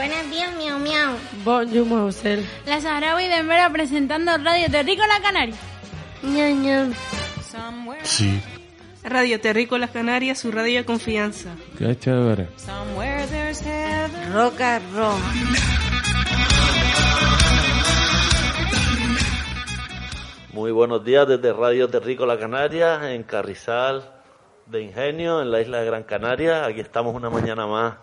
Buenos días, miau miau. Bonjour, Mausel. La Saharaui de Mera presentando Radio Terrícola Canaria. Ña, ña. Sí. Radio Terrícolas Canarias, su radio de confianza. Qué chévere. Roca rock. Muy buenos días desde Radio Terrícola Canaria, en Carrizal de Ingenio, en la isla de Gran Canaria. Aquí estamos una mañana más,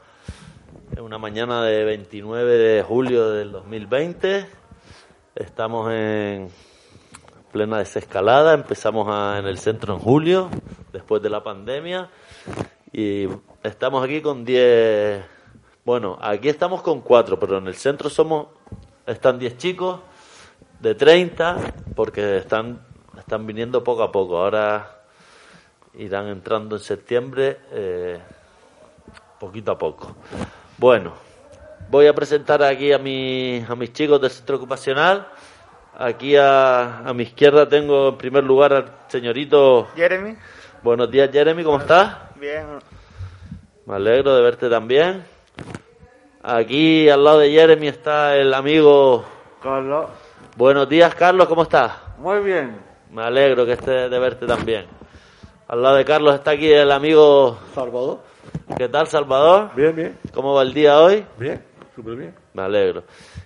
en una mañana de 29 de julio del 2020. Estamos en plena desescalada, empezamos a- en el centro en julio, después de la pandemia, y estamos aquí con 10, bueno, aquí estamos con 4, pero en el centro somos, están 10 chicos de 30, porque están, están viniendo poco a poco, ahora irán entrando en septiembre, eh, poquito a poco. Bueno, voy a presentar aquí a, mi- a mis chicos del centro ocupacional. Aquí a, a mi izquierda tengo en primer lugar al señorito. Jeremy, Buenos días, Jeremy, ¿cómo estás? bien. Me alegro de verte también. Aquí al lado de Jeremy está el amigo. Carlos, Buenos días, Carlos, ¿cómo estás? muy bien. Me alegro que esté de verte también. Al lado de Carlos está aquí el amigo. Salvador, ¿Qué tal, Salvador? bien, bien, ¿Cómo va el día hoy? bien, súper bien. Me alegro.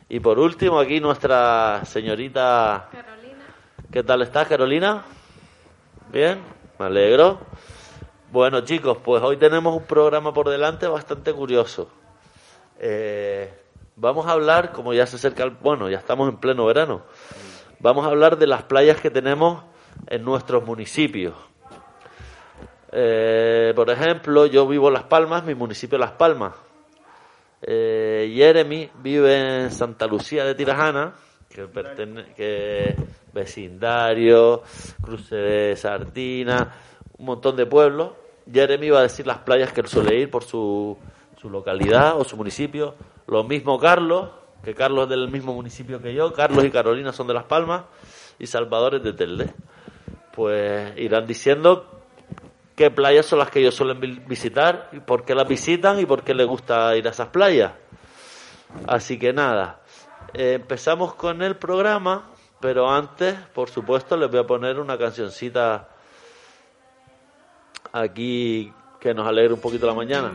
Y por último, aquí nuestra señorita. Carolina. ¿Qué tal estás, Carolina? Bien, me alegro. Bueno, chicos, pues hoy tenemos un programa por delante bastante curioso. Eh, vamos a hablar, como ya se acerca el. Bueno, ya estamos en pleno verano. Vamos a hablar de las playas que tenemos en nuestros municipios. Eh, por ejemplo, yo vivo en Las Palmas, mi municipio Las Palmas. Eh, Jeremy vive en Santa Lucía de Tirajana, que, pertene- que vecindario, cruce de Sardina, un montón de pueblos. Jeremy va a decir las playas que él suele ir por su, su localidad o su municipio. Lo mismo Carlos, que Carlos es del mismo municipio que yo. Carlos y Carolina son de Las Palmas y Salvador es de Telde. Pues irán diciendo qué playas son las que ellos suelen vi- visitar y por qué las visitan y por qué les gusta ir a esas playas. Así que nada, eh, empezamos con el programa, pero antes, por supuesto, les voy a poner una cancioncita aquí que nos alegre un poquito la mañana.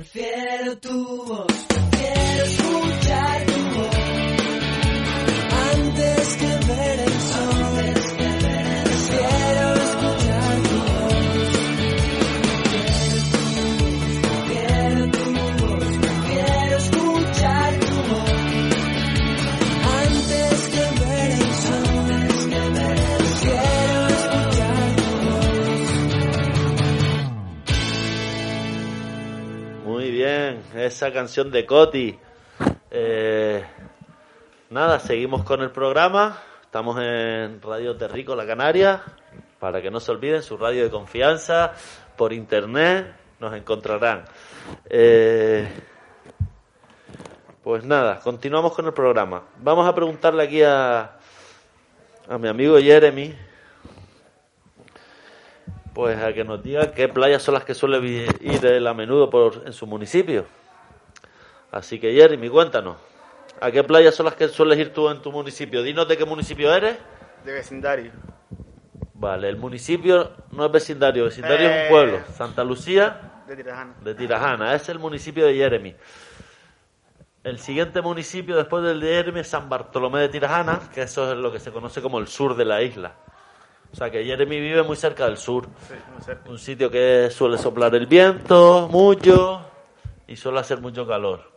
Prefiero tu voz. Esa canción de Coti. Eh, nada, seguimos con el programa. Estamos en Radio Terrico La Canaria. Para que no se olviden, su radio de confianza. Por internet nos encontrarán. Eh, pues nada, continuamos con el programa. Vamos a preguntarle aquí a, a mi amigo Jeremy. Pues a que nos diga qué playas son las que suele ir él a menudo por, en su municipio. Así que Jeremy, cuéntanos. ¿A qué playas son las que sueles ir tú en tu municipio? Dinos de qué municipio eres. De vecindario. Vale, el municipio no es vecindario, vecindario es Eh. un pueblo. Santa Lucía De Tirajana. de Tirajana, es el municipio de Jeremy. El siguiente municipio después del de Jeremy es San Bartolomé de Tirajana, que eso es lo que se conoce como el sur de la isla. O sea que Jeremy vive muy cerca del sur. Sí, muy cerca. Un sitio que suele soplar el viento mucho y suele hacer mucho calor.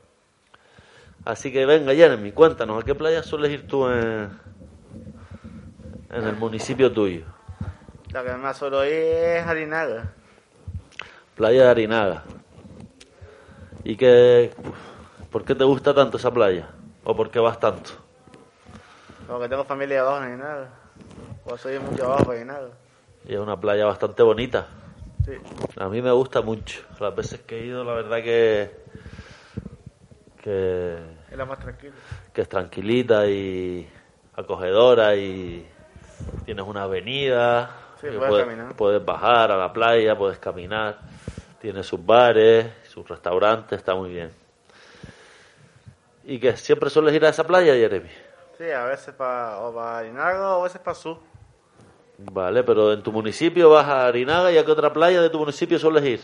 Así que venga, Jeremy, cuéntanos, ¿a qué playa sueles ir tú en, en el municipio tuyo? La que más solo es Harinaga. Playa de Arinaga. ¿Y qué, por qué te gusta tanto esa playa? ¿O por qué vas tanto? Porque tengo familia abajo en nada. O soy mucho abajo en nada. Y es una playa bastante bonita. Sí. A mí me gusta mucho. Las veces que he ido, la verdad que, que, Es la más tranquila. que es tranquilita y acogedora y tienes una avenida. Sí, puedes caminar. puedes bajar a la playa, puedes caminar. Tiene sus bares, sus restaurantes, está muy bien. ¿Y que siempre sueles ir a esa playa, Jeremy? Sí, a veces para o para Harinaga o a veces para Sur. Vale, pero en tu municipio vas a Arinaga y a qué otra playa de tu municipio sueles ir.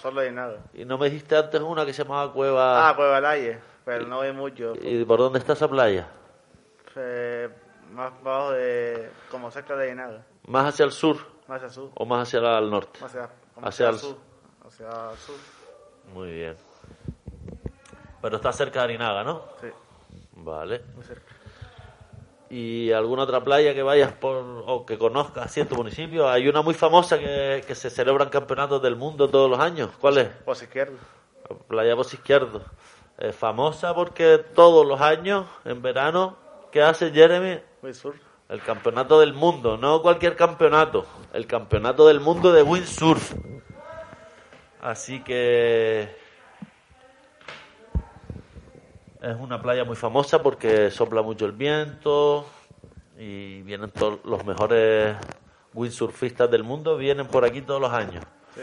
Solo Harinaga. Y no me dijiste antes una que se llamaba Cueva. Ah, Cueva Laye. Pero no voy mucho. ¿Y por dónde está esa playa? Eh, más abajo de... Como cerca de Harinaga. ¿Más hacia el sur Más hacia sur. o más hacia el norte? Más hacia, Hacia el sur. Hacia el sur. Muy bien. Pero está cerca de Arinaga, ¿no? Sí, Vale. muy cerca. ¿Y alguna otra playa que vayas por o que conozcas así en tu municipio? Hay una muy famosa que, que se celebran campeonatos del mundo todos los años. ¿Cuál es? Pues izquierdo. Playa Voz Izquierdo. Es famosa porque todos los años, en verano, ¿qué hace Jeremy? Sur. El campeonato del mundo, no cualquier campeonato, el campeonato del mundo de windsurf. Así que es una playa muy famosa porque sopla mucho el viento y vienen todos los mejores windsurfistas del mundo, vienen por aquí todos los años. Sí.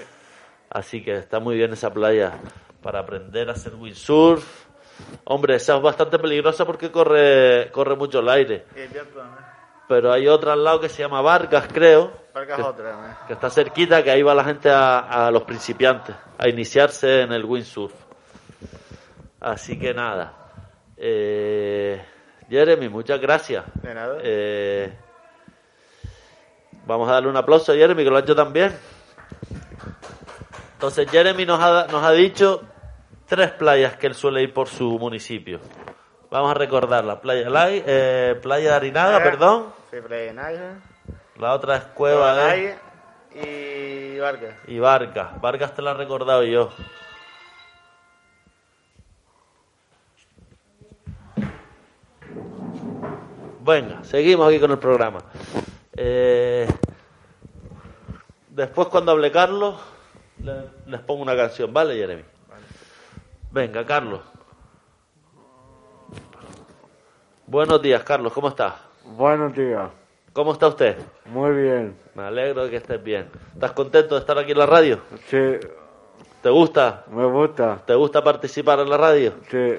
Así que está muy bien esa playa para aprender a hacer windsurf. Hombre, esa es bastante peligrosa porque corre, corre mucho el aire. El viento. Pero hay otra al lado que se llama Vargas, creo, Vargas otra también. que está cerquita, que ahí va la gente a, a los principiantes, a iniciarse en el windsurf. Así que nada. Eh, Jeremy, muchas gracias. De nada. Eh, vamos a darle un aplauso a Jeremy, que lo ha hecho también. Entonces, Jeremy nos ha, nos ha dicho tres playas que él suele ir por su municipio. Vamos a recordar Playa, Lai, eh, playa de Arinaga, perdón. Sí, Playa Naga. La otra es Cueva de... Y Vargas. Y Vargas. Vargas te la he recordado yo. Venga, seguimos aquí con el programa. Eh, después cuando hable Carlos, le- les pongo una canción, ¿vale, Jeremy? Venga, Carlos. Buenos días, Carlos, ¿cómo estás? Buenos días. ¿Cómo está usted? Muy bien. Me alegro de que estés bien. ¿Estás contento de estar aquí en la radio? Sí, ¿Te gusta? me gusta. ¿Te gusta participar en la radio? Sí.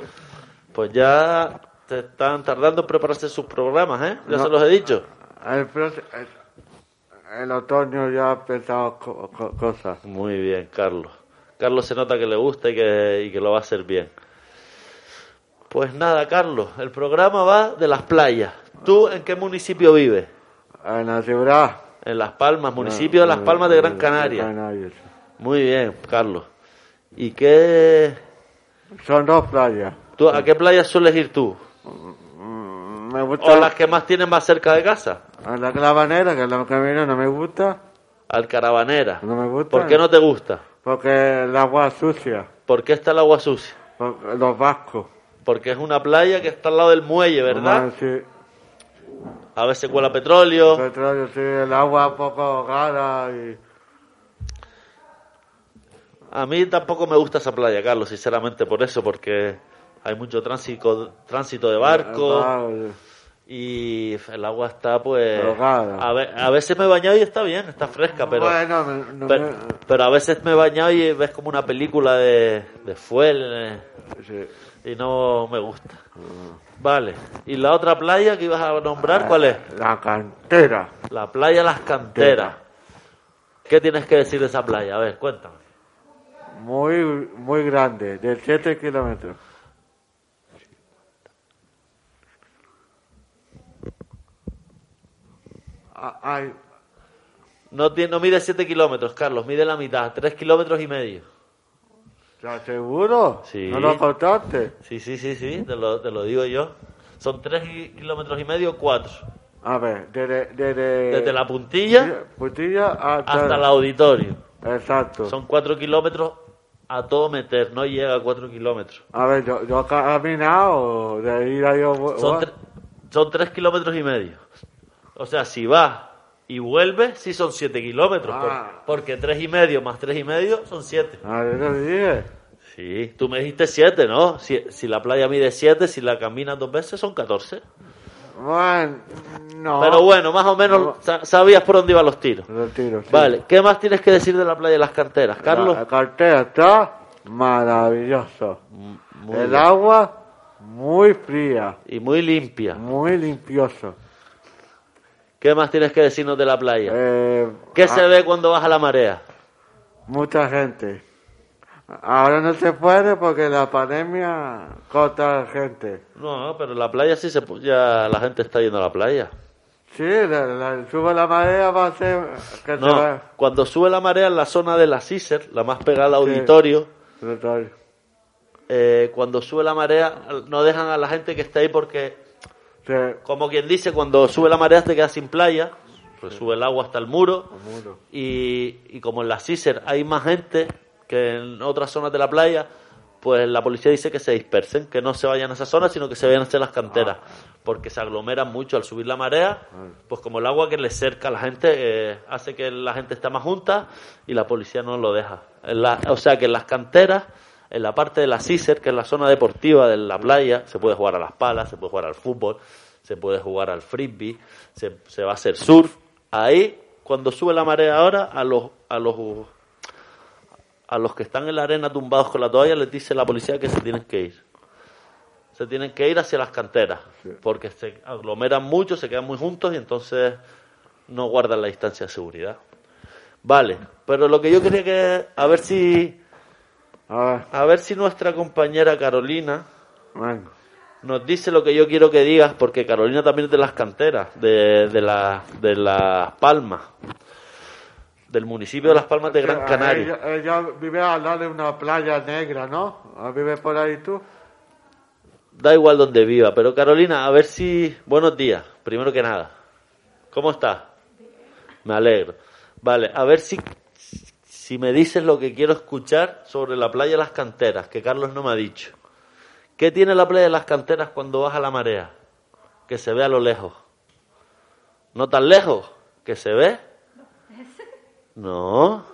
Pues ya te están tardando en prepararse sus programas, ¿eh? Ya No. se los he dicho. El, proce- el, el otoño ya ha empezado co- co- cosas. Muy bien, Carlos. Carlos se nota que le gusta y que, y que lo va a hacer bien. Pues nada, Carlos, el programa va de las playas. ¿Tú en qué municipio vives? En la ciudad. En Las Palmas, municipio de Las Palmas de Gran Canaria. Muy bien, Carlos. ¿Y qué? Son dos playas. ¿Tú, ¿A qué playas sueles ir tú? Mm, Me ¿O gusta las que más tienen más cerca de casa? a la clavanera, que es la que viene, no me gusta. Al Caravanera. No me gusta. ¿Por qué no te gusta? Porque el agua es sucia. ¿Por qué está el agua sucia? Porque los vascos. Porque es una playa que está al lado del muelle, ¿verdad? Ah, Sí. A veces cuela petróleo. Petróleo, sí, el agua un poco rara y... A mí tampoco me gusta esa playa, Carlos, sinceramente por eso, porque hay mucho tránsito, tránsito de Claro, y el agua está pues... A, ve- a veces me he bañado y está bien, está fresca, pero... Bueno, me- no pero, me- pero a veces me he bañado y ves como una película de, de fuel eh, sí. y no me gusta. Vale, ¿y la otra playa que ibas a nombrar cuál es? La cantera. La playa Las Canteras. ¿Qué tienes que decir de esa playa? A ver, cuéntame. Muy, muy grande, de 7 kilómetros. Ay, No, tiene, no mide 7 kilómetros, Carlos, mide la mitad, 3 kilómetros y medio. ¿estás seguro? Sí. ¿No lo contaste? Sí, sí, sí, sí, te lo, te lo digo yo. Son 3 kilómetros y medio, 4. A ver, desde... Desde, Desde la puntilla puntilla hasta... hasta el auditorio. Exacto. Son 4 kilómetros a todo meter, no llega a 4 kilómetros. A ver, yo, yo he caminado de ir a yo... Son, tre- son 3 kilómetros y medio. O sea, si vas y vuelves, sí son 7 kilómetros. por- Ah. porque 3 y medio más 3 y medio son 7. A ver, lo dije. Sí, tú me dijiste 7, ¿no? Si, si la playa mide 7, si la caminas dos veces son 14. Bueno, no. Pero bueno, más o menos sa- sabías por dónde iban los tiros. Lo tiro, sí. Vale, ¿qué más tienes que decir de la playa de las canteras, Carlos? La cartera está maravilloso. Muy El bien. agua muy fría, Y muy limpia. muy limpioso. ¿Qué más tienes que decirnos de la playa? Eh, ¿Qué ah, se ve cuando baja la marea? Mucha gente. Ahora no se puede porque la pandemia corta gente. No, pero en la playa sí se ya la gente está yendo a la playa. Sí, la, la- sube la marea va a ser que se No, va. cuando sube la marea en la zona de la CISER, la más pegada al auditorio, Total. eh, cuando sube la marea no dejan a la gente que está ahí porque, Sí, como quien dice, cuando sube la marea te quedas sin playa, pues sube el agua hasta el muro, muro. y, y como en la CISER hay más gente que en otras zonas de la playa, pues la policía dice que se dispersen, que no se vayan a esa zona, sino que se vayan hacia las canteras, porque se aglomeran mucho al subir la marea, pues como el agua que le cerca a la gente eh, hace que la gente esté más junta y la policía no lo deja. En la- o sea que en las canteras, en la parte de la CISER, que es la zona deportiva de la playa, se puede jugar a las palas, se puede jugar al fútbol, se puede jugar al frisbee, se, se va a hacer surf. Ahí, cuando sube la marea ahora, a los, a los a los que están en la arena tumbados con la toalla les dice la policía que se tienen que ir. Se tienen que ir hacia las canteras, porque se aglomeran mucho, se quedan muy juntos y entonces no guardan la distancia de seguridad. Vale, pero lo que yo quería que a ver si A ver, a ver si nuestra compañera Carolina venga. nos dice lo que yo quiero que digas, porque Carolina también es de las canteras, de, de, la, de Las Palmas, del municipio de Las Palmas de Gran Canaria. Ella, ella vive al lado de una playa negra, ¿no? ¿Vive por ahí tú? Da igual donde viva, pero Carolina, a ver si... Buenos días, primero que nada. ¿Cómo estás? Me alegro. Vale, a ver si, si me dices lo que quiero escuchar sobre la playa de las canteras, que Carlos no me ha dicho. ¿Qué tiene la playa de las canteras cuando baja la marea? Que se ve a lo lejos. ¿No tan lejos? ¿Que se ve? No.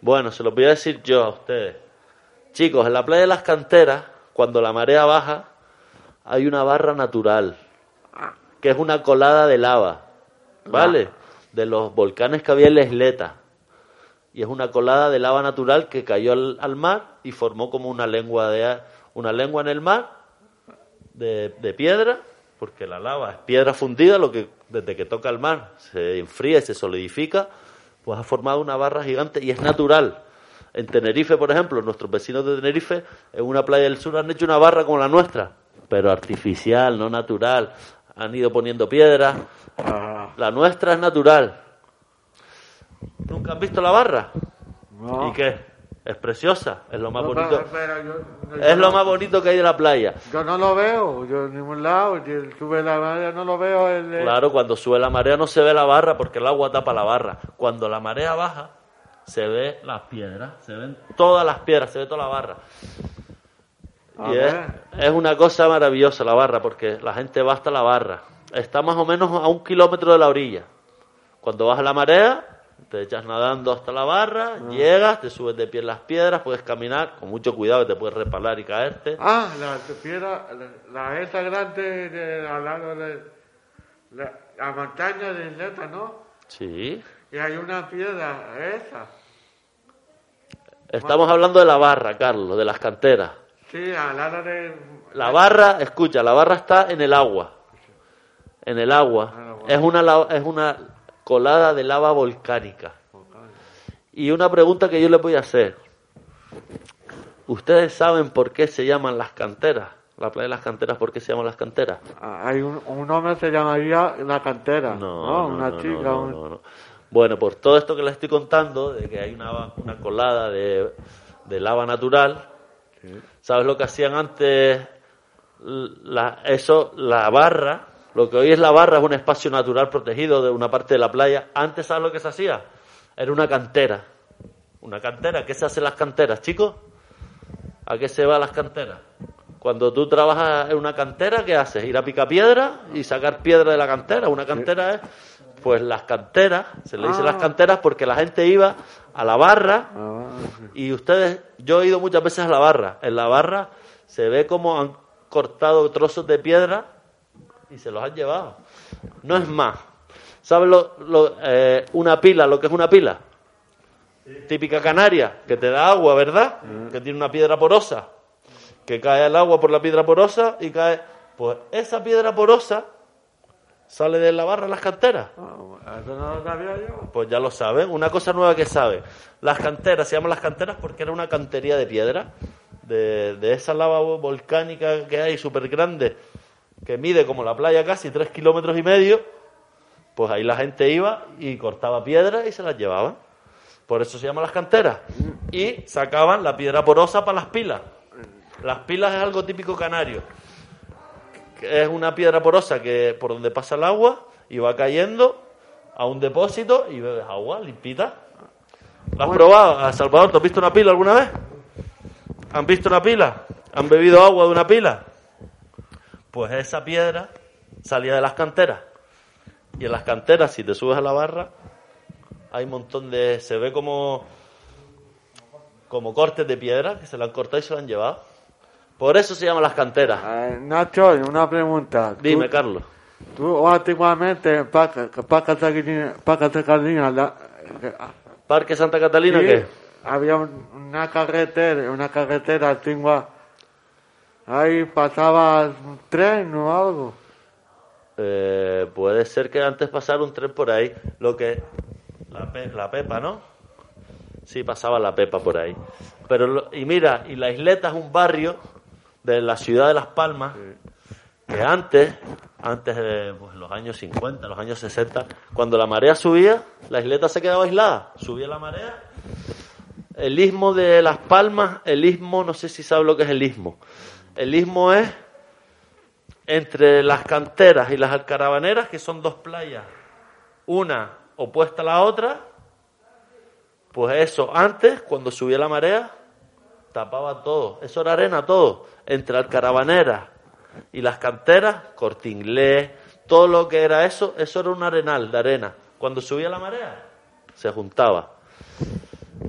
Bueno, se lo voy a decir yo a ustedes. Chicos, en la playa de las canteras, cuando la marea baja, hay una barra natural, que es una colada de lava, ¿vale? De los volcanes que había en la isleta. Y es una colada de lava natural que cayó al, al mar y formó como una lengua de una lengua en el mar de, de piedra, porque la lava es piedra fundida, lo que desde que toca el mar se enfría y se solidifica, pues ha formado una barra gigante y es natural. En Tenerife, por ejemplo, nuestros vecinos de Tenerife, en una playa del sur han hecho una barra como la nuestra, pero artificial, no natural. Han ido poniendo piedras. Ah, La nuestra es natural. ¿Nunca has visto la barra? no. ¿Y qué? Es preciosa, es lo más No, bonito. pero- pero yo- yo Es lo más bonito que hay de la playa. Yo no lo veo, yo en ningún lado. Si él sube la marea, no lo veo. El, el- Claro, cuando sube la marea no se ve la barra porque el agua tapa la barra. Cuando la marea baja, se ve las piedras, se ven todas las piedras, se ve toda la barra. A Y es, es una cosa maravillosa la barra porque la gente va hasta la barra. Está más o menos a un kilómetro de la orilla. Cuando baja la marea, te echas nadando hasta la barra, Ah. llegas, te subes de pie en las piedras, puedes caminar con mucho cuidado que te puedes repalar y caerte. Ah, la piedra, la, la esa grande de, al lado de la, la montaña de Isleta, ¿no? Sí. Y hay una piedra, esa. Estamos hablando de la barra, Carlos, de las canteras. Sí, al lado de... La barra, escucha, la barra está en el agua. En el agua. Es una, es una colada de lava volcánica. Y una pregunta que yo le voy a hacer. ¿Ustedes saben por qué se llaman las canteras? La playa de las canteras, ¿por qué se llaman las canteras? Ah, Hay un, un hombre se llamaría La Cantera, ¿no? una no, chica. no, un- no, no. Bueno, por todo esto que les estoy contando, de que hay una, una colada de, de lava natural, ¿sabes lo que hacían antes? La, eso, la barra, lo que hoy es la barra es un espacio natural protegido de una parte de la playa. Antes, ¿sabes lo que se hacía? Era una cantera. Una cantera. ¿Qué se hace en las canteras, chicos? ¿A qué se va a las canteras? Cuando tú trabajas en una cantera, ¿qué haces? Ir a picar piedra y sacar piedra de la cantera. Una cantera es, pues las canteras, se le dice Ah. las canteras porque la gente iba a la barra Ah, y ustedes, yo he ido muchas veces a la barra. En la barra se ve como han cortado trozos de piedra y se los han llevado. No es más. ¿Sabes lo, lo, eh, una pila, lo que es una pila? Típica canaria, que te da agua, ¿verdad? Que tiene una piedra porosa. Que cae el agua por la piedra porosa y cae. Pues esa piedra porosa sale de la barra las canteras. ah, eso no lo sabía yo. Pues ya lo saben, una cosa nueva que sabe. Las canteras, se llaman las canteras porque era una cantería de piedra, de, de esa lava volcánica que hay súper grande, que mide como la playa casi tres kilómetros y medio, pues ahí la gente iba y cortaba piedras y se las llevaban. Por eso se llaman las canteras. Y sacaban la piedra porosa para las pilas. Las pilas es algo típico canario. Es una piedra porosa que por donde pasa el agua y va cayendo a un depósito y bebes agua limpita. ¿Lo has probado? ¿A Salvador, ¿te has visto una pila alguna vez? ¿Han visto una pila? ¿Han bebido agua de una pila? Pues esa piedra salía de las canteras. Y en las canteras, si te subes a la barra, hay un montón de... Se ve como, como cortes de piedra que se la han cortado y se la han llevado. Por eso se llaman las canteras. Eh, Nacho, una pregunta. Tú- Dime, Carlos. Tú antiguamente, Paca Catalina, Paca Catalina, la- Parque Santa Catalina, sí, ¿qué? había un- una carretera, una carretera antigua. Ahí pasaba un tren o algo. Eh, puede ser que antes pasara un tren por ahí. Lo que. La, Pe- la Pepa, ¿no? Sí, pasaba la Pepa por ahí. Pero, lo- y mira, y la isleta es un barrio de la ciudad de Las Palmas que antes, antes de pues, los años 50, los años 60, cuando la marea subía, la isleta se quedaba aislada. Subía la marea. El istmo de Las Palmas, el istmo, no sé si sabe lo que es el istmo. El istmo es entre las canteras y las alcaravaneras, que son dos playas, una opuesta a la otra, pues eso, antes, cuando subía la marea, tapaba todo, eso era arena todo, entre alcaravaneras y las canteras, corte inglés, todo lo que era eso, eso era un arenal de arena. Cuando subía la marea, se juntaba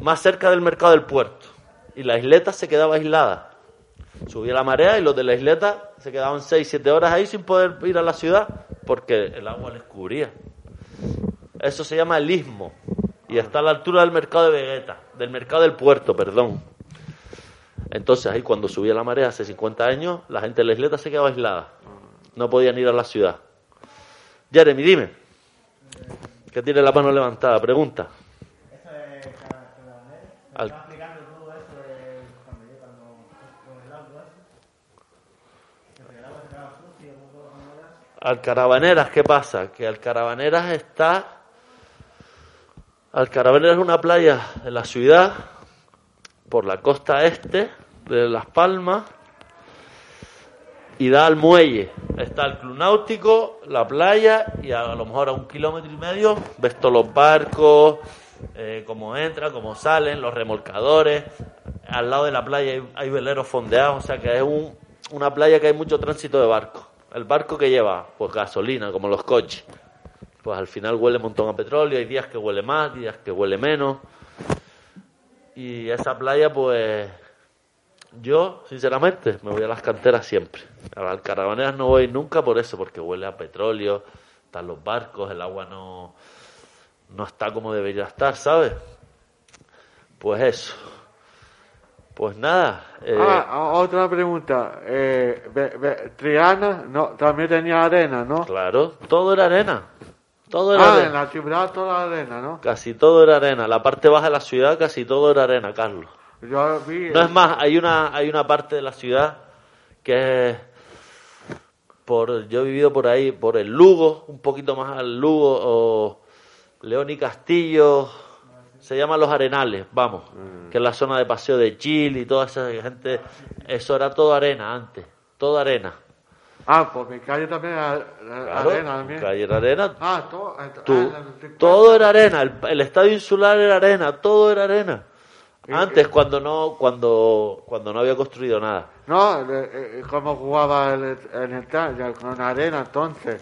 más cerca del mercado del puerto y la isleta se quedaba aislada. Subía la marea y los de la isleta se quedaban 6, 7 horas ahí sin poder ir a la ciudad porque el agua les cubría. Eso se llama el istmo y está a la altura del mercado de Vegueta, del mercado del puerto, perdón. Entonces ahí cuando subía la marea hace 50 años, la gente de la isleta se quedaba aislada. No podían ir a la ciudad. Jeremy, dime. Que tiene la mano levantada, pregunta. Al- Alcarabaneras, ¿qué pasa? Que Alcarabaneras está... Alcarabaneras es una playa de la ciudad, por la costa este de Las Palmas, y da al muelle. Está el club náutico, la playa, y a lo mejor a un kilómetro y medio ves todos los barcos, eh, cómo entran, cómo salen, los remolcadores. Al lado de la playa hay, hay veleros fondeados, o sea que es un- una playa que hay mucho tránsito de barcos. El barco que lleva, pues gasolina, como los coches. Pues al final huele un montón a petróleo, hay días que huele más, días que huele menos. Y esa playa, pues yo, sinceramente, me voy a las canteras siempre. A las caravaneras no voy nunca por eso, porque huele a petróleo, están los barcos, el agua no, no está como debería estar, ¿sabes? Pues eso. Pues nada. eh, Ah, otra pregunta. Eh, ve- ve- Triana no, también tenía arena, ¿no? Claro, todo era arena. Todo era Ah, en arena. la ciudad toda arena, ¿no? Casi todo era arena. La parte baja de la ciudad, casi todo era arena, Carlos. Yo vi... No es más, hay una, hay una parte de la ciudad que es por, yo he vivido por ahí, por el Lugo, un poquito más al Lugo, o León y Castillo, se llaman Los Arenales, vamos, que es la zona de paseo de Chile y toda esa gente, eso era todo arena antes, todo arena. Ah, pues mi calle también era Claro, arena también. calle era arena, Ah, todo... ah, tú- 50. todo era arena, el, el estadio insular era arena, todo era arena. Antes, cuando no, cuando, cuando no había construido nada. No, eh, eh, ¿cómo jugaba el, en el con arena entonces?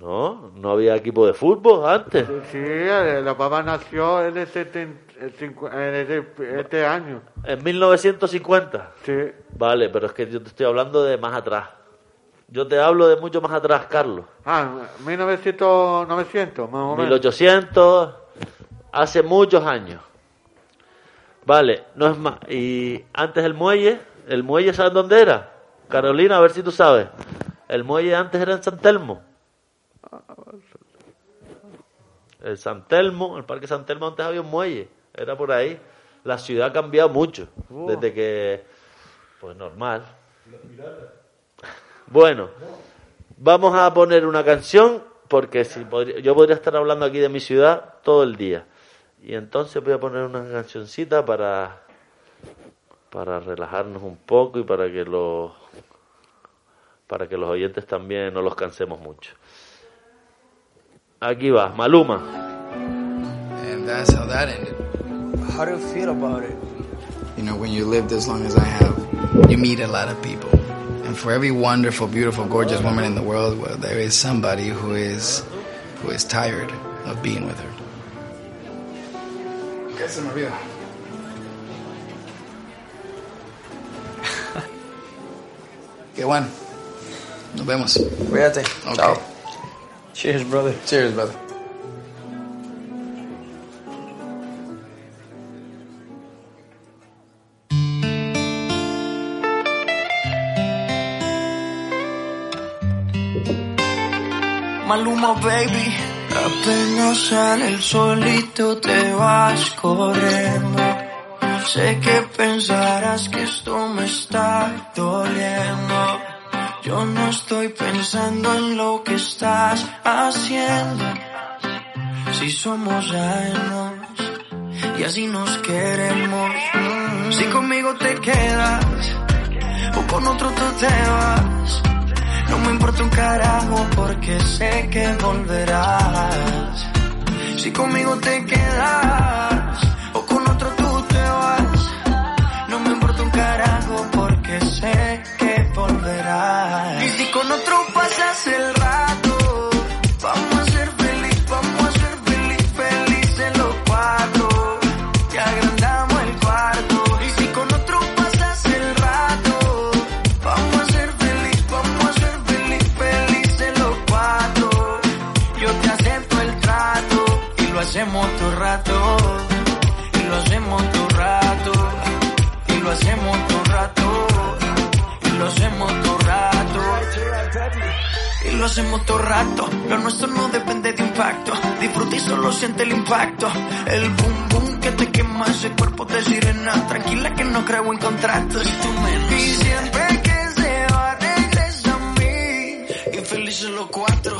No, no había equipo de fútbol antes. Sí, la papá nació en, el seten- el cincu- en este año. En 1950. Sí. Vale, pero es que yo te estoy hablando de más atrás. Yo te hablo de mucho más atrás, Carlos. Ah, 1900, 900, más o menos. 1800, hace muchos años. Vale, no es más. Y antes el muelle, el muelle, ¿sabes dónde era? Carolina, a ver si tú sabes. El muelle antes era en San Telmo. El San Telmo, el Parque San Telmo antes había un muelle. Era por ahí. La ciudad ha cambiado mucho. Desde que... Pues normal. Bueno, vamos a poner una canción porque si podría- yo podría estar hablando aquí de mi ciudad todo el día. Y entonces voy a poner una cancioncita para para relajarnos un poco y para que los para que los oyentes también no los cansemos mucho. Aquí va, Maluma. And that's how that ended. How do you feel about it? You know, when you lived as long as I have, you meet a lot of people. And for every wonderful, beautiful, gorgeous woman in the world, well, there is somebody who is who is tired of being with her. ¿Qué se me olvidó? Qué bueno. Nos vemos. Cuídate. Okay. Chao. Cheers, brother. Cheers, brother. Maluma, baby. Apenas sale el solito te vas corriendo. Sé que pensarás que esto me está doliendo. Yo no estoy pensando en lo que estás haciendo. Si somos ajenos y así nos queremos. Si conmigo te quedas o con otro tú te vas. No me importa un carajo porque sé que volverás. Si conmigo te quedas pasas el rato, vamos a ser feliz, vamos a ser feliz, felices los cuatro. Y agrandamos el cuarto. Y si con otro pasas el rato, vamos a ser feliz, vamos a ser feliz, felices los cuatro. Yo te acepto el trato y lo hacemos todo rato. Y lo hacemos todo rato. Y lo hacemos todo rato. Y lo hacemos todo. Y lo hacemos todo rato. Lo nuestro no depende de impacto. Disfruta y solo siente el impacto. El boom boom que te quema ese cuerpo de sirena. Tranquila que no creo en contratos. Y tú siempre que se va regresa a mí. Infelices los cuatro.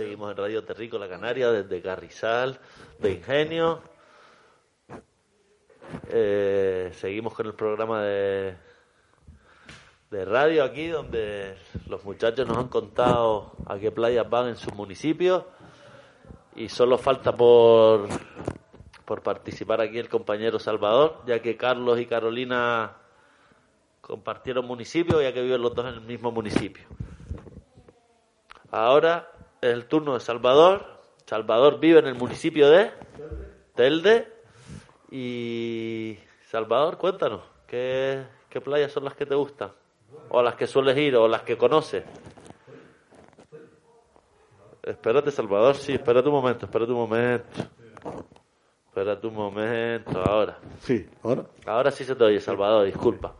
seguimos en Radio Terrícola Canaria desde Carrizal, de Ingenio. Eh, seguimos con el programa de, de radio aquí, donde los muchachos nos han contado a qué playas van en sus municipios. Y solo falta por, por participar aquí el compañero Salvador, ya que Carlos y Carolina compartieron municipio, ya que viven los dos en el mismo municipio. Ahora es el turno de Salvador. Salvador vive en el municipio de Telde. Y Salvador, cuéntanos, ¿qué, qué playas son las que te gustan? O las que sueles ir, o las que conoces. Espérate, Salvador, sí, espérate un momento, espérate un momento. Espérate un momento, ahora. Sí, ahora. Ahora sí se te oye, Salvador, disculpa.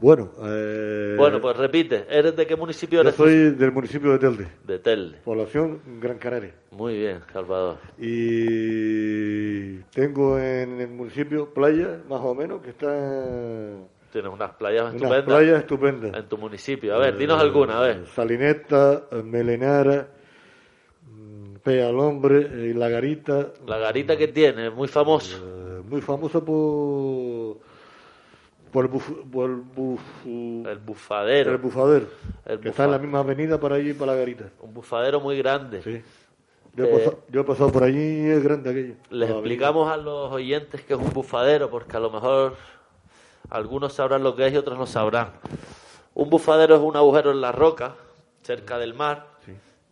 Bueno, eh, Bueno, pues repite, ¿eres de qué municipio yo eres? soy del municipio de Telde, De Telde. población Gran Canaria. Muy bien, Salvador. Y tengo en el municipio playa, más o menos, que está Tienes unas playas unas estupendas playas estupendas. en tu municipio. A ver, dinos alguna, a ver. Salineta, eh, Melenara, Pea al Hombre, eh, La Garita, La garita que tiene, muy famoso. eh, muy famosa por por el, buf- por el, buf- El bufadero. el bufadero, El que está en la misma avenida para allí para La Garita. Un bufadero muy grande. Sí. Yo, he Eh, pasado, yo he pasado por allí y es grande aquello. Les explicamos a los oyentes que es un bufadero, porque a lo mejor algunos sabrán lo que es y otros no sabrán. Un bufadero es un agujero en la roca, cerca del mar,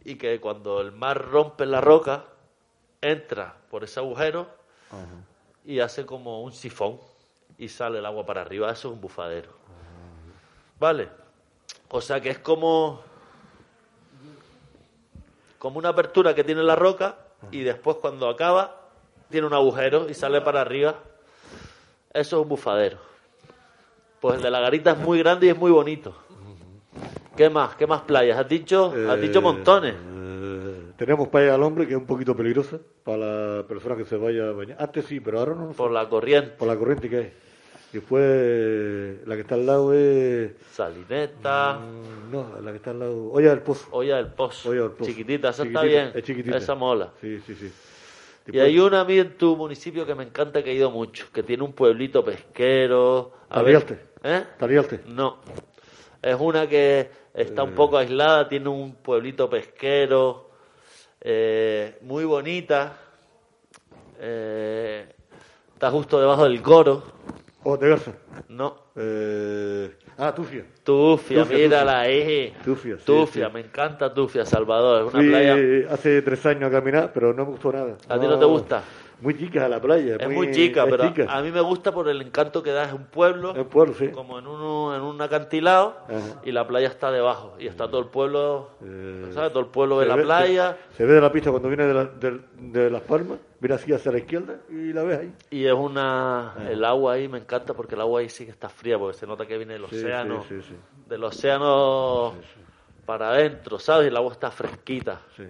y que cuando el mar rompe la roca, entra por ese agujero y hace como un sifón y sale el agua para arriba. Eso es un bufadero. ¿Vale? O sea que es como como una apertura que tiene la roca y después cuando acaba tiene un agujero y sale para arriba. Eso es un bufadero. Pues el de la garita es muy grande y es muy bonito. ¿Qué más? ¿Qué más playas? Has dicho, has dicho Eh, montones. Eh, tenemos playa al hombre, que es un poquito peligrosa para la persona que se vaya a bañar. Antes sí, pero ahora no. Por la corriente. por la corriente que hay. Después, la que está al lado es. Salineta, mm, No, la que está al lado. Olla del Pozo. olla del pozo. Olla del Pozo. Chiquitita, esa está bien. Es chiquitita. Esa mola. Sí, sí, sí. Y hay una a mí en tu municipio que me encanta que he ido mucho, que tiene un pueblito pesquero. A ver, Tarialte. ¿Eh? Tarialte. No. Es una que está un poco aislada, tiene un pueblito pesquero, eh, muy bonita. eh, está justo debajo del coro. Oh, de Garza. No, Eh, ah, Tufia. Tufia, Tufia, mírala ahí. Tufia, sí, Tufia, sí. me encanta Tufia, Salvador. Es una Fui playa. hace tres años a caminar, pero no me gustó nada. ¿A ti no te gusta? Muy chica la playa. Es muy chica, es pero chica. a mí me gusta por el encanto que da. Es un pueblo, un pueblo, sí. como en un, en un acantilado, Ajá. y la playa está debajo. Y está todo el pueblo, Eh, ¿sabes? Todo el pueblo se la ve- playa. Se, se ve de la pista cuando viene de, la- de- de Las Palmas, mira así hacia la izquierda y la ves ahí. Y es una. El agua ahí me encanta porque el agua ahí sí que está fría, porque se nota que viene del Sí, océano. sí. Del océano para adentro, ¿sabes? Y el agua está fresquita. Sí.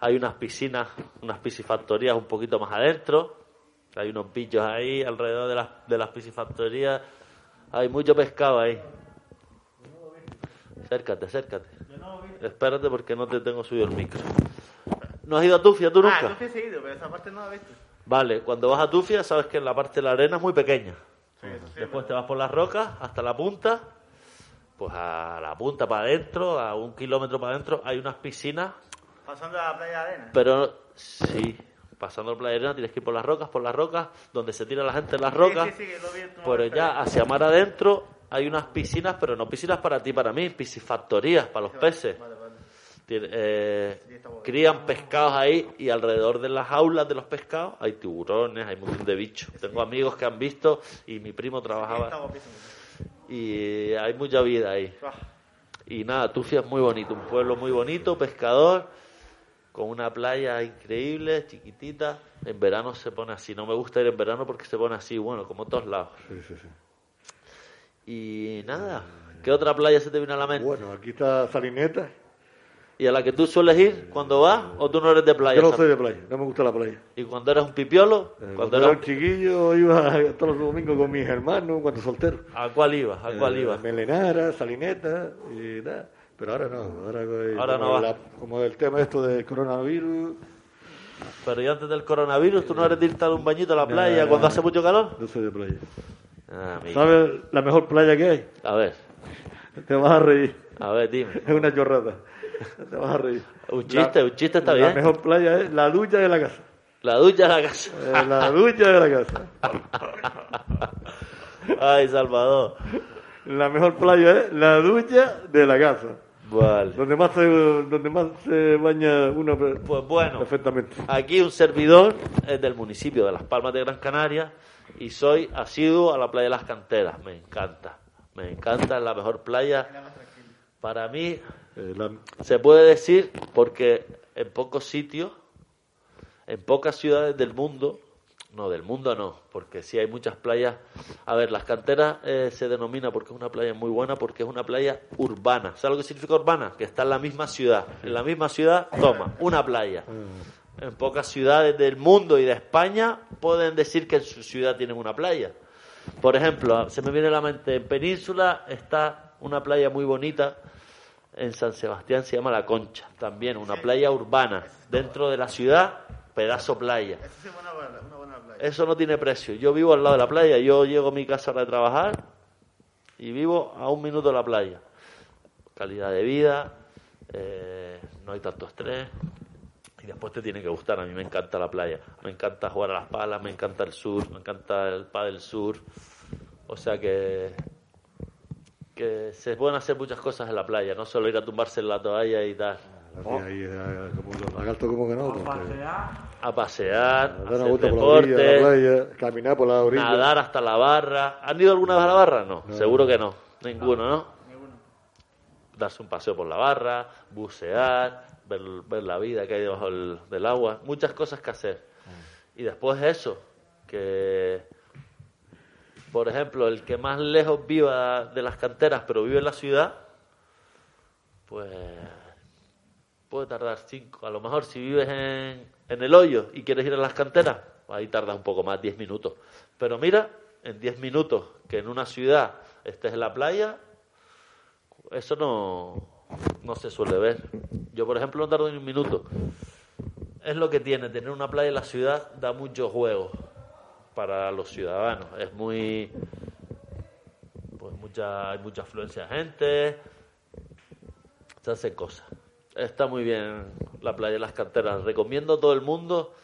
Hay unas piscinas, unas piscifactorías un poquito más adentro. Hay unos bichos ahí alrededor de las, de las piscifactorías. Hay mucho pescado ahí. Acércate, acércate. Espérate porque no te tengo subido el micro. ¿No has ido a Tufia tú nunca? Ah, sí has seguido, pero esa parte no la viste. Vale, cuando vas a Tufia sabes que la parte de la arena es muy pequeña. Sí, sí. Después te vas por las rocas hasta la punta. Pues a la punta para adentro, a un kilómetro para adentro, hay unas piscinas Pasando a la playa de arena. Pero sí, pasando el playa Arena tienes que ir por las rocas, por las rocas, donde se tira la gente en las rocas. Sí, sí, sí, lo vi en tu Pero ya hacia mar adentro hay unas piscinas, pero no piscinas para ti, para mí, piscifactorías para los peces. Vale, eh, crían pescados ahí y alrededor de las jaulas de los pescados hay tiburones, hay un montón de bichos. Tengo amigos que han visto y mi primo trabajaba y hay mucha vida ahí. Ah, Y nada, Tufia es muy bonito, un pueblo muy bonito, pescador, con una playa increíble, chiquitita. En verano se pone así, no me gusta ir en verano porque se pone así, bueno, como todos lados. Sí, sí, sí. Y nada, ¿qué otra playa se te viene a la mente? Bueno, aquí está Salineta. ¿Y a la que tú sueles ir cuando vas o tú no eres de playa? Yo no soy de playa, no me gusta la playa. ¿Y cuando eras un pipiolo? Eh, cuando Cuando era un chiquillo iba todos los domingos con mis hermanos, cuando soltero. ¿A cuál ibas? ¿A cuál Eh, ibas? Melenara, Salineta y nada. Pero ahora no, ahora, Ahora como, no va. la- como el tema esto del coronavirus, Pero ya antes del coronavirus, ¿tú no eres de irte a dar un bañito a la playa cuando hace mucho calor? no soy de playa. Ah. ¿Sabes la mejor playa que hay? A ver, Te vas a reír. a ver, dime. Es una chorrada. Te vas a reír. Un chiste, un chiste está La bien. mejor playa es la ducha de la casa. La ducha de la casa. Eh, la ducha de la casa. Ay, Salvador. La mejor playa es la ducha de la casa. Vale. Donde más se, donde más se baña uno Pues bueno, perfectamente. aquí un servidor es del municipio de Las Palmas de Gran Canaria y soy asiduo a la playa de las canteras. Me encanta. Me encanta, es la mejor playa. Para mí, Eh, se puede decir porque en pocos sitios, en pocas ciudades del mundo, no, del mundo no, porque sí hay muchas playas. A ver, las canteras eh, se denomina porque es una playa muy buena, porque es una playa urbana. ¿Sabes lo que significa urbana? Que está en la misma ciudad. En la misma ciudad, toma, una playa. En pocas ciudades del mundo y de España pueden decir que en su ciudad tienen una playa. Por ejemplo, se me viene a la mente, en Península está una playa muy bonita, en San Sebastián se llama La Concha, también una playa urbana, dentro de la ciudad, pedazo playa. Esa sí es una buena, una buena playa. Eso no tiene precio. Yo vivo al lado de la playa, yo llego a mi casa de trabajar y vivo a un minuto de la playa. Calidad de vida, eh, no hay tanto estrés y después te tiene que gustar. A mí me encanta la playa, me encanta jugar a las palas, me encanta el sur, me encanta el del sur. O sea que que se pueden hacer muchas cosas en la playa, no solo ir a tumbarse en la toalla y tal. Ahí, eh, como que no. porque- A pasear, Dar una hacer vuelta por la orilla de la deporte, playa, caminar por la orilla. nadar hasta la barra. ¿Han ido alguna vez a la barra? No, seguro que no. Ninguno, ¿no? Darse un paseo por la barra, bucear, ver, ver la vida que hay debajo del, del agua. Muchas cosas que hacer. Y después eso, que, por ejemplo, el que más lejos viva de las canteras, pero vive en la ciudad, pues puede tardar cinco. A lo mejor si vives en, en el hoyo y quieres ir a las canteras, ahí tardas un poco más, 10 minutos. Pero mira, en 10 minutos que en una ciudad estés en la playa, eso no, no se suele ver. Yo, por ejemplo, no tardo ni un minuto. Es lo que tiene, tener una playa en la ciudad da mucho juego para los ciudadanos. Es muy... Pues mucha, hay mucha afluencia de gente, se hacen cosas. Está muy bien la playa de las canteras. Recomiendo a todo el mundo,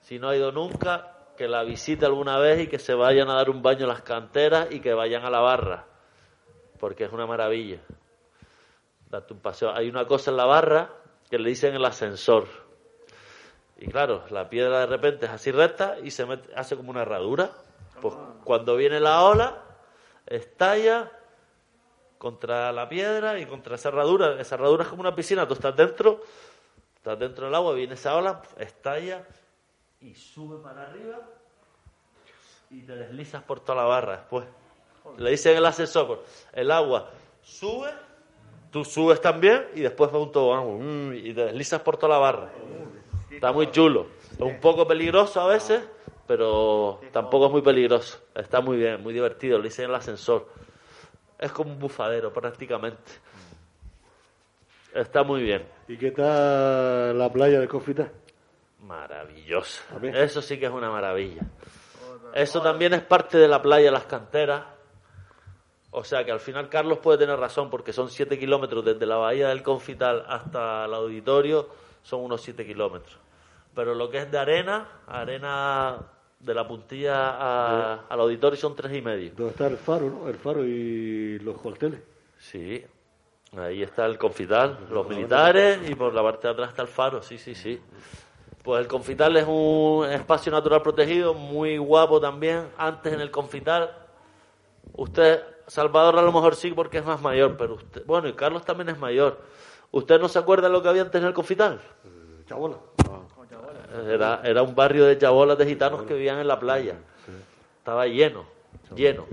si no ha ido nunca, que la visite alguna vez y que se vayan a dar un baño en las canteras y que vayan a la barra. porque es una maravilla. Date un paseo. Hay una cosa en la barra que le dicen el ascensor. Y claro, la piedra de repente es así recta y se mete, hace como una herradura. Pues cuando viene la ola, estalla contra la piedra y contra esa herradura. Esa herradura es como una piscina, tú estás dentro, estás dentro del agua, viene esa ola, estalla y sube para arriba y te deslizas por toda la barra después. Le dicen el ascensor, el agua sube, tú subes también y después va un tobogán mm, y te deslizas por toda la barra. Está muy chulo. Es un poco peligroso a veces, pero tampoco es muy peligroso. Está muy bien, muy divertido. Le dicen el ascensor. Es como un bufadero prácticamente. Está muy bien. ¿Y qué tal la playa de Confita? Maravillosa. Eso sí que es una maravilla. Eso también es parte de la playa Las Canteras. O sea que al final Carlos puede tener razón porque son 7 kilómetros desde la bahía del Confital hasta el auditorio, son unos 7 kilómetros. Pero lo que es de arena, arena de la puntilla a- al auditorio son tres y medio. Donde está el faro, ¿no? El faro y los cuarteles. Sí, ahí está el confital, los militares y por la parte de atrás está el faro, sí, sí, sí. Pues el confital es un espacio natural protegido, muy guapo también. Antes en el confital, usted, Salvador a lo mejor sí porque es más mayor, pero usted, bueno, y Carlos también es mayor. ¿Usted no se acuerda de lo que había antes en el confital? Chabola. Era, era un barrio de chabolas de gitanos que vivían en la playa. Estaba lleno, lleno.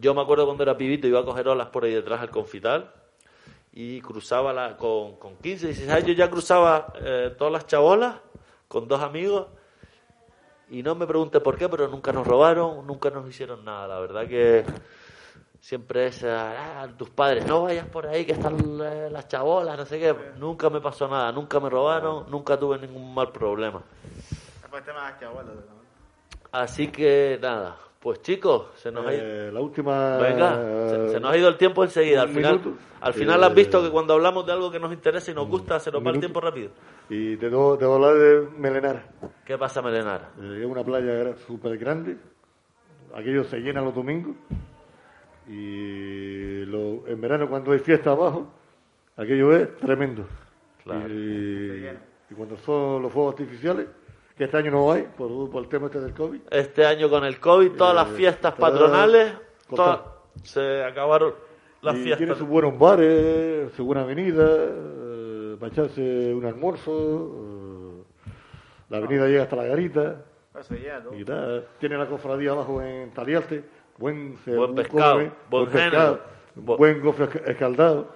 Yo me acuerdo cuando era pibito, iba a coger olas por ahí detrás al confital y cruzaba la, con, con 15, 16 años, ya cruzaba eh, todas las chabolas con dos amigos y no me pregunte por qué, pero nunca nos robaron, nunca nos hicieron nada. La verdad que siempre es, ah, tus padres, no vayas por ahí que están eh, las chabolas, no sé qué. Nunca me pasó nada, nunca me robaron, nunca tuve ningún mal problema. Después el tema de las chabolas, ¿no? Así que nada, pues chicos, se nos ha ido. Eh, la última. Venga, se, se nos ha ido el tiempo enseguida. Al final, minuto. al final Eh, has visto que cuando hablamos de algo que nos interesa y nos gusta, se nos va el tiempo rápido. Y te debo, te debo hablar de Melenara. ¿Qué pasa, Melenara? Eh, es una playa súper grande. Aquello se llena los domingos. Y lo- en verano, cuando hay fiesta abajo, aquello es tremendo. Claro. Y, y cuando son los fuegos artificiales, que este año no hay, por, por el tema este del COVID. Este año con el COVID, todas las Eh, fiestas patronales, todas- se acabaron las y fiestas. tiene sus buenos bares, su buena avenida, eh, para echarse un almuerzo. eh, la avenida llega hasta la garita. Eso ya, ¿no? Y tal. Tiene la cofradía abajo en Taliarte. Buen, ce- Buen pescado, come, buen pescado, género. buen gofre esca- escaldado.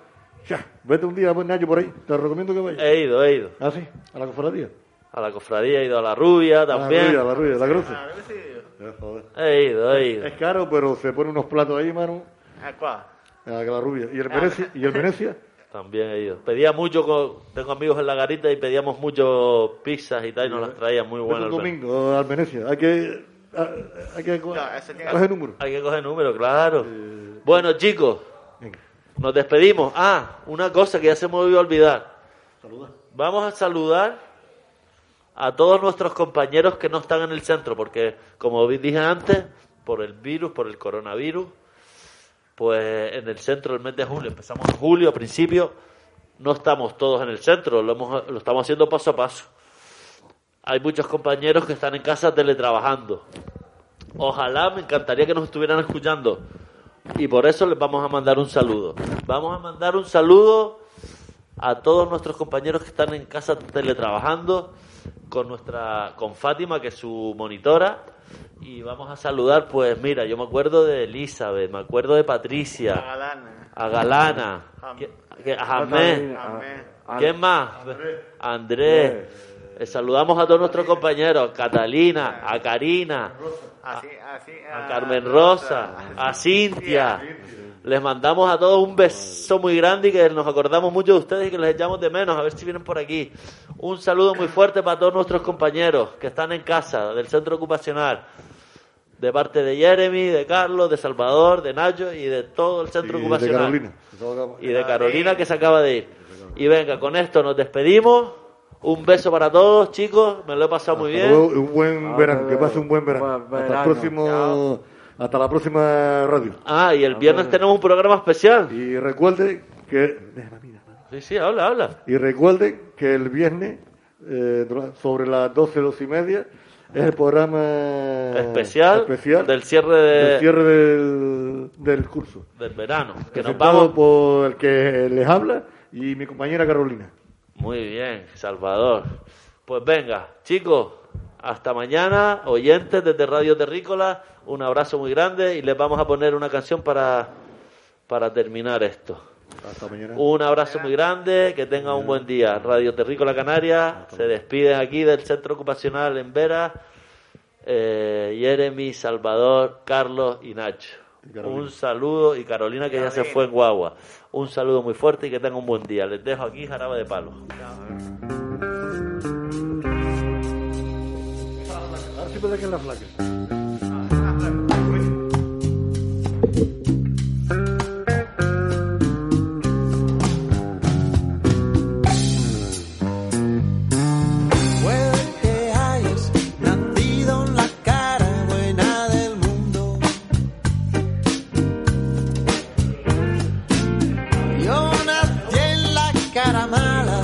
Ya, vete un día, buen Nacho, por ahí. Te recomiendo que vayas. He ido, he ido. Ah, sí, a la cofradía. A la cofradía, he ido a la rubia A también. la rubia, a la rubia, la cruce. Ah, sí. He ido, he ido. Es caro, pero se pone unos platos ahí, mano. Ah, ¿cuál? A la rubia. ¿Y el Venecia? ¿Y el Venecia? También he ido. Pedía mucho, con- tengo amigos en la garita y pedíamos mucho pizzas y tal y nos las traían muy buenas. un domingo al Venecia. Hay que. A- Hay que co- No, coger número. Hay que coger número, claro. Bueno, chicos, Venga, nos despedimos. Ah, una cosa que ya se me olvidó olvidar. saluda. Vamos a saludar a todos nuestros compañeros que no están en el centro, porque como vi- dije antes, por el virus, por el coronavirus, pues en el centro el mes de julio, empezamos en julio a principio, no estamos todos en el centro, lo, hemos, lo estamos haciendo paso a paso. Hay muchos compañeros que están en casa teletrabajando. Ojalá, me encantaría que nos estuvieran escuchando. Y por eso les vamos a mandar un saludo. Vamos a mandar un saludo a todos nuestros compañeros que están en casa teletrabajando con nuestra con Fátima que es su monitora y vamos a saludar pues mira yo me acuerdo de Elizabeth me acuerdo de Patricia Galana. a Galana a Jamé Amén. ¿quién más? Andrés saludamos a todos nuestros compañeros a Catalina a Karina a Carmen Rosa, a Cintia. Les mandamos a todos un beso muy grande y que nos acordamos mucho de ustedes y que les echamos de menos, a ver si vienen por aquí. Un saludo muy fuerte para todos nuestros compañeros que están en casa del centro ocupacional. De parte de Jeremy, de Carlos, de Salvador, de Nacho y de todo el centro Y de ocupacional. Carolina. Y de Carolina que se acaba de ir. Y venga, con esto nos despedimos. Un beso para todos, chicos. Me lo he pasado muy bien. luego, Un buen verano, que pase un buen verano. buen Hasta el próximo, Hasta la próxima radio. Ah, y el viernes tenemos un programa especial. Y recuerde que... Sí, sí, habla, habla. Y recuerde que el viernes, eh, sobre las 12, 12 y media, es el programa especial, especial del cierre, de- del, cierre del, del curso. del verano. Que nos vamos. por el que les habla y mi compañera Carolina. Muy bien, Salvador. Pues venga, chicos, hasta mañana, oyentes desde Radio Terrícola, un abrazo muy grande y les vamos a poner una canción para, para terminar esto. Hasta mañana. Un abrazo muy grande, que tengan un buen día. Radio Terrícola Canaria se despiden aquí del Centro Ocupacional en Vera. Eh, Jeremy, Salvador, Carlos y Nacho. Un saludo y Carolina que ya se fue en guagua. Un saludo muy fuerte y que tengan un buen día. Les dejo aquí jarabe de palo. A ver si puede que la flaca. Mala,